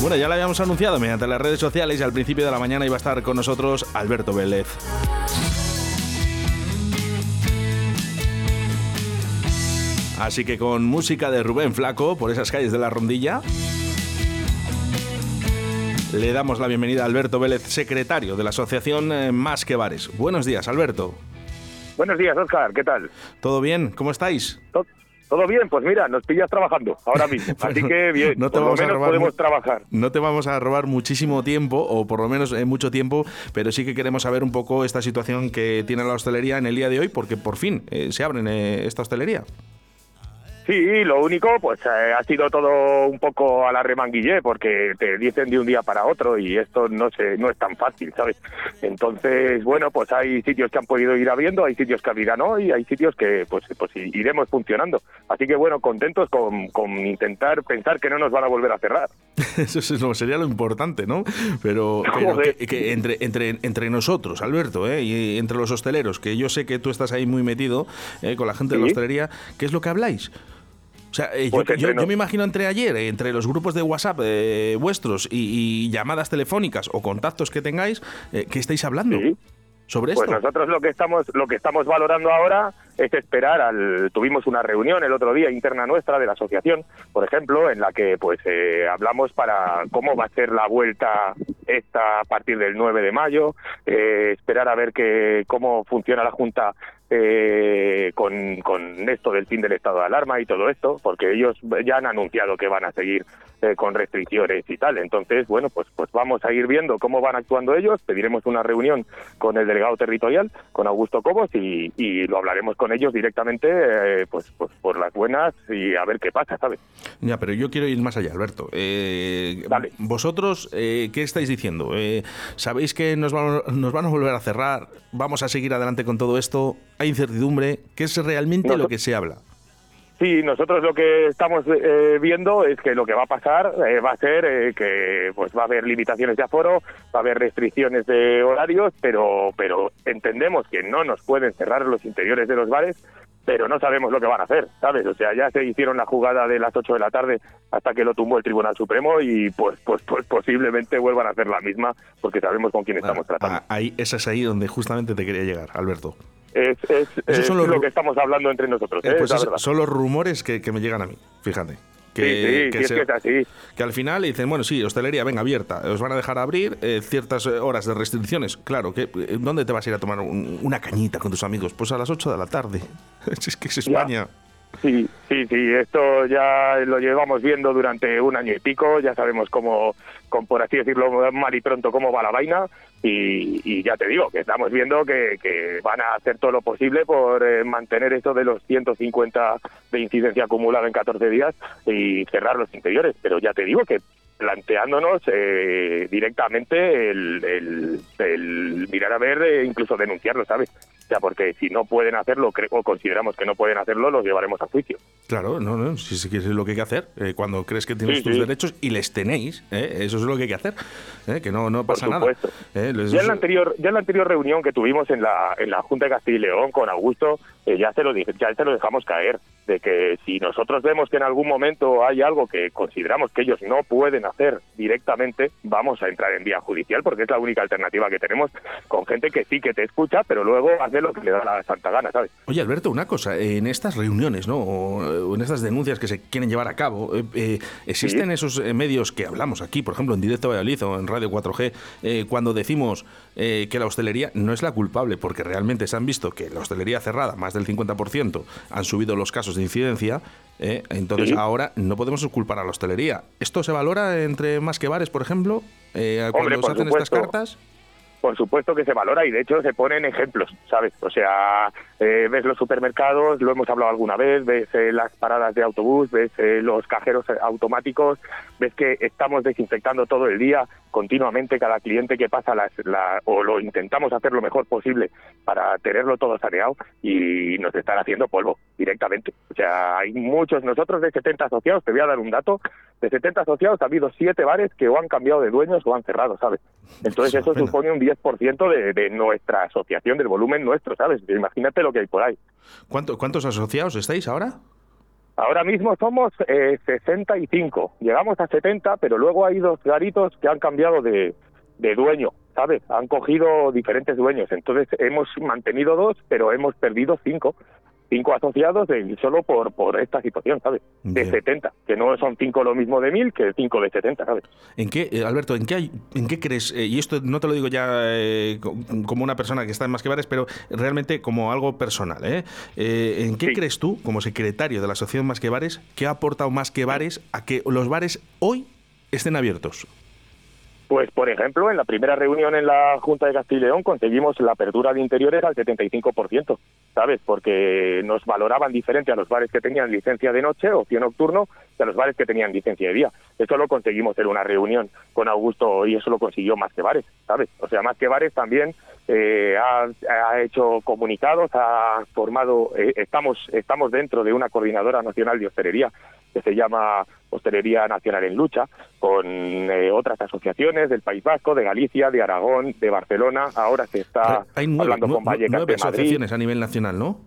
Bueno, ya lo habíamos anunciado mediante las redes sociales y al principio de la mañana iba a estar con nosotros Alberto Vélez. Así que con música de Rubén Flaco por esas calles de la rondilla. Le damos la bienvenida a Alberto Vélez, secretario de la Asociación eh, Más que Bares. Buenos días, Alberto. Buenos días, Oscar, ¿qué tal? ¿Todo bien? ¿Cómo estáis? Todo bien, pues mira, nos pillas trabajando ahora mismo, así que bien, no te vamos a robar, podemos trabajar. No te vamos a robar muchísimo tiempo, o por lo menos eh, mucho tiempo, pero sí que queremos saber un poco esta situación que tiene la hostelería en el día de hoy, porque por fin eh, se abre esta hostelería. Sí, lo único, pues eh, ha sido todo un poco a la remanguillé, porque te dicen de un día para otro y esto no se, no es tan fácil, ¿sabes? Entonces, bueno, pues hay sitios que han podido ir abriendo, hay sitios que abrirán hoy, hay sitios que pues, pues iremos funcionando. Así que bueno, contentos con, con intentar pensar que no nos van a volver a cerrar. Eso sería lo importante, ¿no? Pero, que, entre, entre, entre nosotros, Alberto, ¿eh? y entre los hosteleros, que yo sé que tú estás ahí muy metido ¿eh? con la gente de la hostelería, ¿qué es lo que habláis? O sea, eh, pues yo, me imagino entre ayer, eh, entre los grupos de WhatsApp eh, vuestros y, llamadas telefónicas o contactos que tengáis, ¿qué estáis hablando sobre pues esto? Pues nosotros lo que estamos lo que estamos valorando ahora es esperar al tuvimos una reunión el otro día interna nuestra de la asociación, por ejemplo, en la que pues hablamos para cómo va a ser la vuelta esta a partir del 9 de mayo, esperar a ver que cómo funciona la junta eh, con, con, esto del fin del estado de alarma y todo esto, porque ellos ya han anunciado que van a seguir eh, con restricciones y tal. Entonces, bueno, pues, pues vamos a ir viendo cómo van actuando ellos. Pediremos una reunión con el delegado territorial, con Augusto Cobos, y, y lo hablaremos con ellos directamente, eh, pues, pues por las buenas y a ver qué pasa, ¿sabes? Ya, pero yo quiero ir más allá, Alberto. Eh, Vosotros, ¿qué estáis diciendo? ¿Sabéis que nos van, nos van a volver a cerrar? ¿Vamos a seguir adelante con todo esto? Hay incertidumbre. ¿Qué es realmente lo que se habla? Sí, nosotros lo que estamos eh, viendo es que lo que va a pasar eh, va a ser eh, que pues va a haber limitaciones de aforo, va a haber restricciones de horarios, pero pero entendemos que no nos pueden cerrar los interiores de los bares, pero no sabemos lo que van a hacer, ¿sabes? O sea, ya se hicieron la jugada de las 8 de la tarde hasta que lo tumbó el Tribunal Supremo y pues pues pues posiblemente vuelvan a hacer la misma porque sabemos con quién estamos ah, tratando. Ah, ahí esa es ahí donde justamente te quería llegar, Alberto. Es, es, lo que estamos hablando entre nosotros. Eh, ¿eh? pues son los rumores que, me llegan a mí, fíjate. Que, sí, sí, que, que al final dicen, bueno, sí, hostelería, venga, abierta, os van a dejar abrir eh, ciertas horas de restricciones. Claro, que ¿dónde te vas a ir a tomar una cañita con tus amigos? Pues a las 8 de la tarde. es que es España. Sí, sí, sí, esto ya lo llevamos viendo durante un año y pico, ya sabemos cómo, con, por así decirlo, mal y pronto cómo va la vaina y, ya te digo que estamos viendo que, van a hacer todo lo posible por eh, mantener esto de los 150 de incidencia acumulada en 14 días y cerrar los interiores, pero ya te digo que planteándonos eh, directamente el, mirar a ver, e incluso denunciarlo, ¿sabes? Sea, porque si no pueden hacerlo o consideramos que no pueden hacerlo, los llevaremos a juicio. Claro, no, no, si es lo que hay que hacer. Eh, cuando crees que tienes tus derechos y les tenéis, eh, eso es lo que hay que hacer, que no, no pasa nada. ya, en la anterior, ya en la anterior reunión que tuvimos en la, en la Junta de Castilla y León con Augusto, ya, se lo ya se lo dejamos caer, de que si nosotros vemos que en algún momento hay algo que consideramos que ellos no pueden hacer directamente, vamos a entrar en vía judicial porque es la única alternativa que tenemos con gente que sí que te escucha, pero luego hace lo que le da la santa gana, ¿sabes? Oye, Alberto, una cosa, en estas reuniones, ¿no? O en estas denuncias que se quieren llevar a cabo, eh, eh, ¿existen esos eh, medios que hablamos aquí, por ejemplo, en Directo Valladolid o en Radio 4G, cuando decimos que la hostelería no es la culpable porque realmente se han visto que la hostelería cerrada, más del 50%, han subido los casos de incidencia, entonces ahora no podemos culpar a la hostelería. ¿Esto se valora entre más que bares, por ejemplo, eh, cuando se hacen estas cartas? Por supuesto que se valora y de hecho se ponen ejemplos, ¿sabes? O sea, eh, ves los supermercados, lo hemos hablado alguna vez, ves eh, las paradas de autobús, ves eh, los cajeros automáticos, ves que estamos desinfectando todo el día, continuamente cada cliente que pasa las, la, o lo intentamos hacer lo mejor posible para tenerlo todo saneado y nos están haciendo polvo directamente. O sea, hay muchos, nosotros de 70 asociados, te voy a dar un dato, de 70 asociados ha habido 7 bares que o han cambiado de dueños o han cerrado, ¿sabes? Entonces eso supone un 10% de, de nuestra asociación, del volumen nuestro, ¿sabes? Imagínate lo que hay por ahí. ¿Cuántos asociados estáis ahora? Ahora mismo somos eh, 65, llegamos a 70, pero luego hay dos garitos que han cambiado de, de dueño, ¿sabes? Han cogido diferentes dueños, entonces hemos mantenido dos, pero hemos perdido cinco cinco asociados solo por, por esta situación, ¿sabes? De 70, que no son cinco lo mismo de mil que cinco de 70, ¿sabes? ¿En qué, eh, Alberto, en qué, hay, en qué crees, eh, y esto no te lo digo ya eh, como una persona que está en Más que Bares, pero realmente como algo personal, ¿eh? ¿En qué crees tú, como secretario de la Asociación Más que Bares, que ha aportado Más que Bares a que los bares hoy estén abiertos? Pues, por ejemplo, en la primera reunión en la Junta de Castilla y León conseguimos la apertura de interiores al 75%, ¿sabes? Porque nos valoraban diferente a los bares que tenían licencia de noche o ocio nocturno que a los bares que tenían licencia de día. Eso lo conseguimos en una reunión con Augusto y eso lo consiguió Más que Bares, ¿sabes? O sea, Más que Bares también eh, ha, hecho comunicados, ha formado, eh, estamos, estamos dentro de una coordinadora nacional de hostelería que se llama Hostelería Nacional en Lucha, con eh, otras asociaciones del País Vasco, de Galicia, de Aragón, de Barcelona. Ahora se está hablando con Vallecas nueve asociaciones a nivel nacional, ¿no?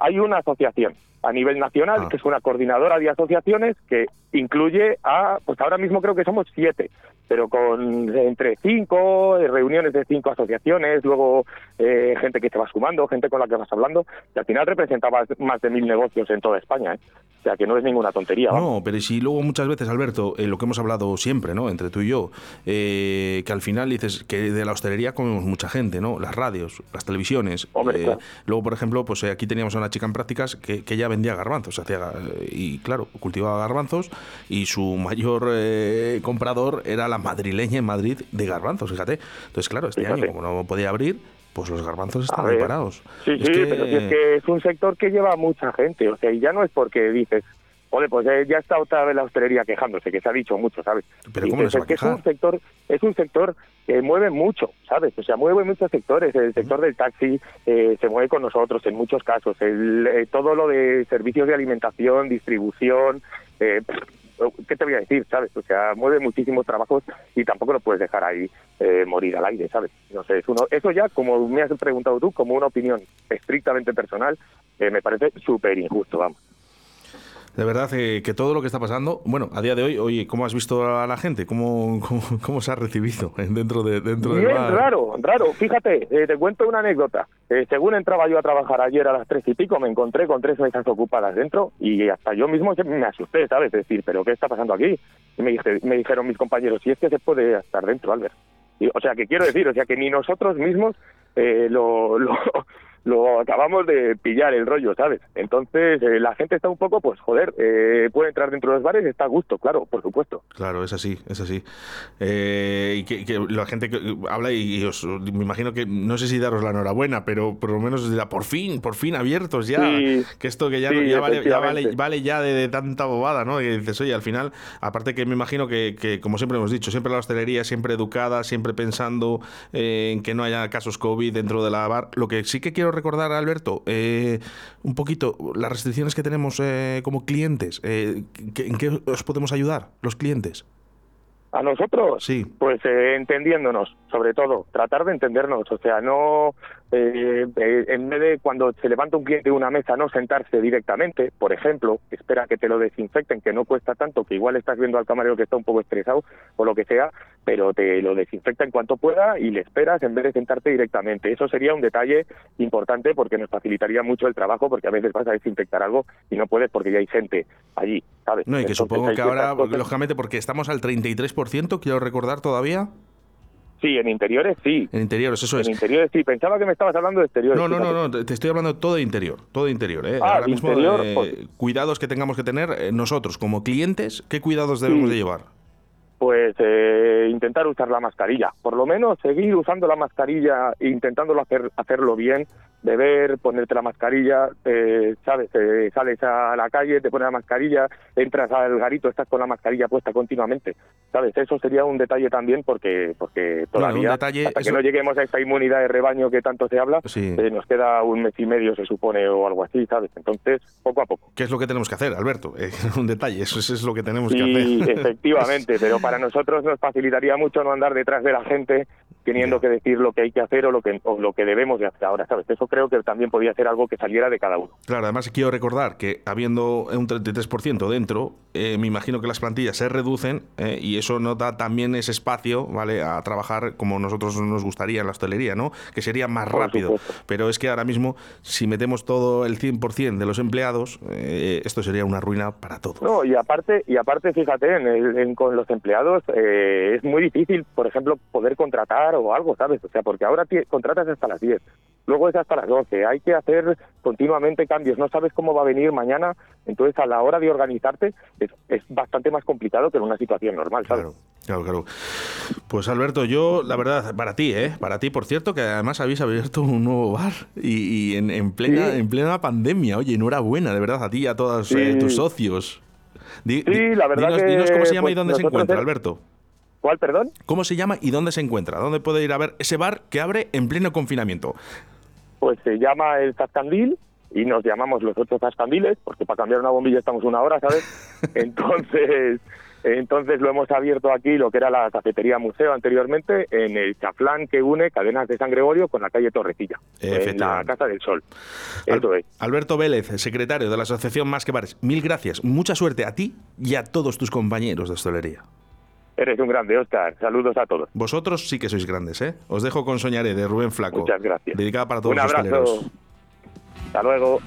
Hay una asociación a nivel nacional, ah. que es una coordinadora de asociaciones que incluye a, pues ahora mismo creo que somos siete, pero con entre cinco eh, reuniones de cinco asociaciones, luego eh, gente que se va sumando, gente con la que vas hablando, y al final representaba más de mil negocios en toda España, ¿eh? o sea que no es ninguna tontería. No, pero si luego muchas veces, Alberto, lo que hemos hablado siempre, ¿no? entre tú y yo, que al final dices que de la hostelería comemos mucha gente, ¿no? Las radios, las televisiones. Luego, por ejemplo, pues aquí teníamos a una chica en prácticas que, que ya vendía garbanzos, hacía, y claro, cultivaba garbanzos y su mayor eh, comprador era la madrileña en Madrid de garbanzos, fíjate. Entonces, claro, este año, como no podía abrir, pues los garbanzos están parados. Sí, sí, pero es que es un sector que lleva mucha gente, o sea, y ya no es porque dices, Oye, pues eh, ya está otra vez la hostelería quejándose, que se ha dicho mucho, ¿sabes? Pero ¿cómo es que es un sector, es un sector que mueve mucho, ¿sabes? O sea, mueve muchos sectores. El sector del taxi eh, se mueve con nosotros en muchos casos. El, eh, todo lo de servicios de alimentación, distribución, eh, ¿qué te voy a decir, sabes? O sea, mueve muchísimos trabajos y tampoco lo puedes dejar ahí morir al aire, ¿sabes? No sé, es uno, eso ya, como me has preguntado tú, como una opinión estrictamente personal, me parece súper injusto, vamos de verdad eh, que todo lo que está pasando, bueno, a día de hoy, oye, ¿cómo has visto a la gente? ¿Cómo, cómo, se ha recibido dentro de dentro Bien, raro, raro. Fíjate, eh, te cuento una anécdota. Eh, según entraba yo a trabajar ayer a las tres y pico, me encontré con tres mesas ocupadas dentro y hasta yo mismo me asusté, ¿sabes? Es decir, ¿pero qué está pasando aquí? Y me, dije, me dijeron mis compañeros, si es que se puede estar dentro, Albert. Y, o sea, que quiero decir, o sea, que ni nosotros mismos lo, lo lo acabamos de pillar el rollo, ¿sabes? Entonces eh, la gente está un poco, pues joder, eh, puede entrar dentro de los bares, está a gusto, claro, por supuesto. Claro, es así, es así. Eh, y que, la gente que habla y, os, me imagino que, no sé si daros la enhorabuena, pero por lo menos dirá, por fin, por fin abiertos ya, que esto que ya, ya, vale, ya vale, ya de, tanta bobada, ¿no? Y dices, oye, al final, aparte que me imagino que, que, como siempre hemos dicho, siempre la hostelería, siempre educada, siempre pensando en que no haya casos COVID dentro de la bar, lo que sí que quiero recordar, Alberto, eh, un poquito las restricciones que tenemos eh, como clientes. Eh, ¿En qué os podemos ayudar los clientes? ¿A nosotros? Sí. Pues entendiéndonos, sobre todo, tratar de entendernos, o sea, no eh, eh, en vez de cuando se levanta un cliente de una mesa no sentarse directamente, por ejemplo, espera que te lo desinfecten, que no cuesta tanto, que igual estás viendo al camarero que está un poco estresado o lo que sea, pero te lo desinfecta en cuanto pueda y le esperas en vez de sentarte directamente. Eso sería un detalle importante porque nos facilitaría mucho el trabajo porque a veces vas a desinfectar algo y no puedes porque ya hay gente allí, ¿sabes? No, y que supongo que ahora, lógicamente, porque estamos al 33%, quiero recordar todavía. Sí, en interiores sí. En interiores, eso es. En interiores sí. Pensaba que me estabas hablando de exteriores. No, no, no, no, te estoy hablando de todo interior. Todo interior. ¿eh? Ah, Ahora mismo, interior, eh, pues cuidados que tengamos que tener eh, nosotros como clientes, ¿qué cuidados debemos de llevar? Pues eh, intentar usar la mascarilla. Por lo menos seguir usando la mascarilla intentándolo hacer, hacerlo bien beber, ponerte la mascarilla, eh, ¿sabes? Eh, sales a la calle, te pones la mascarilla, entras al garito, estás con la mascarilla puesta continuamente, ¿sabes? Eso sería un detalle también porque porque todavía, hasta que no lleguemos a esa inmunidad de rebaño que tanto se habla, eh, nos queda un mes y medio, se supone, o algo así, ¿sabes? Entonces, poco a poco. ¿Qué es lo que tenemos que hacer, Alberto? un detalle, eso, es lo que tenemos que hacer. Sí, efectivamente, pero para nosotros nos facilitaría mucho no andar detrás de la gente teniendo que decir lo que hay que hacer o lo que, o lo que debemos de hacer ahora, ¿sabes? Eso creo que también podía ser algo que saliera de cada uno. Claro, además quiero recordar que habiendo un 33% dentro, eh, me imagino que las plantillas se reducen eh, y eso no da también ese espacio, ¿vale? A trabajar como nosotros nos gustaría en la hostelería, ¿no? Que sería más rápido. Pero es que ahora mismo, si metemos todo el 100% de los empleados, eh, esto sería una ruina para todos. No, y aparte, y aparte fíjate, en con los empleados es muy difícil, por ejemplo, poder contratar o algo, ¿sabes? O sea, porque ahora contratas hasta las 10, luego es hasta las 12, hay que hacer continuamente cambios, no sabes cómo va a venir mañana, entonces a la hora de organizarte es, es bastante más complicado que en una situación normal, ¿sabes? Claro, claro, Pues Alberto, yo, la verdad, para ti, ¿eh? Para ti, por cierto, que además habéis abierto un nuevo bar y, en, plena, en plena pandemia, oye, enhorabuena, de verdad, a ti y a todos eh, tus socios. sí, la verdad que... Dinos cómo se llama y pues, dónde se encuentra, Alberto. ¿Cuál, perdón? ¿Cómo se llama y dónde se encuentra? ¿Dónde puede ir a ver ese bar que abre en pleno confinamiento? Pues se llama el Zascandil y nos llamamos los ocho Zascandiles, porque para cambiar una bombilla estamos una hora, ¿sabes? Entonces, entonces lo hemos abierto aquí, lo que era la cafetería museo anteriormente, en el chaflán que une Cadenas de San Gregorio con la calle Torrecilla, en la Casa del Sol. Alberto Vélez, secretario de la Asociación Más que Bares, mil gracias. Mucha suerte a ti y a todos tus compañeros de hostelería. Eres un grande, Oscar. Saludos a todos. Vosotros sí que sois grandes, ¿eh? Os dejo con Soñaré de Rubén Flaco. Muchas gracias. Dedicada para todos un los hosteleros. Hasta luego.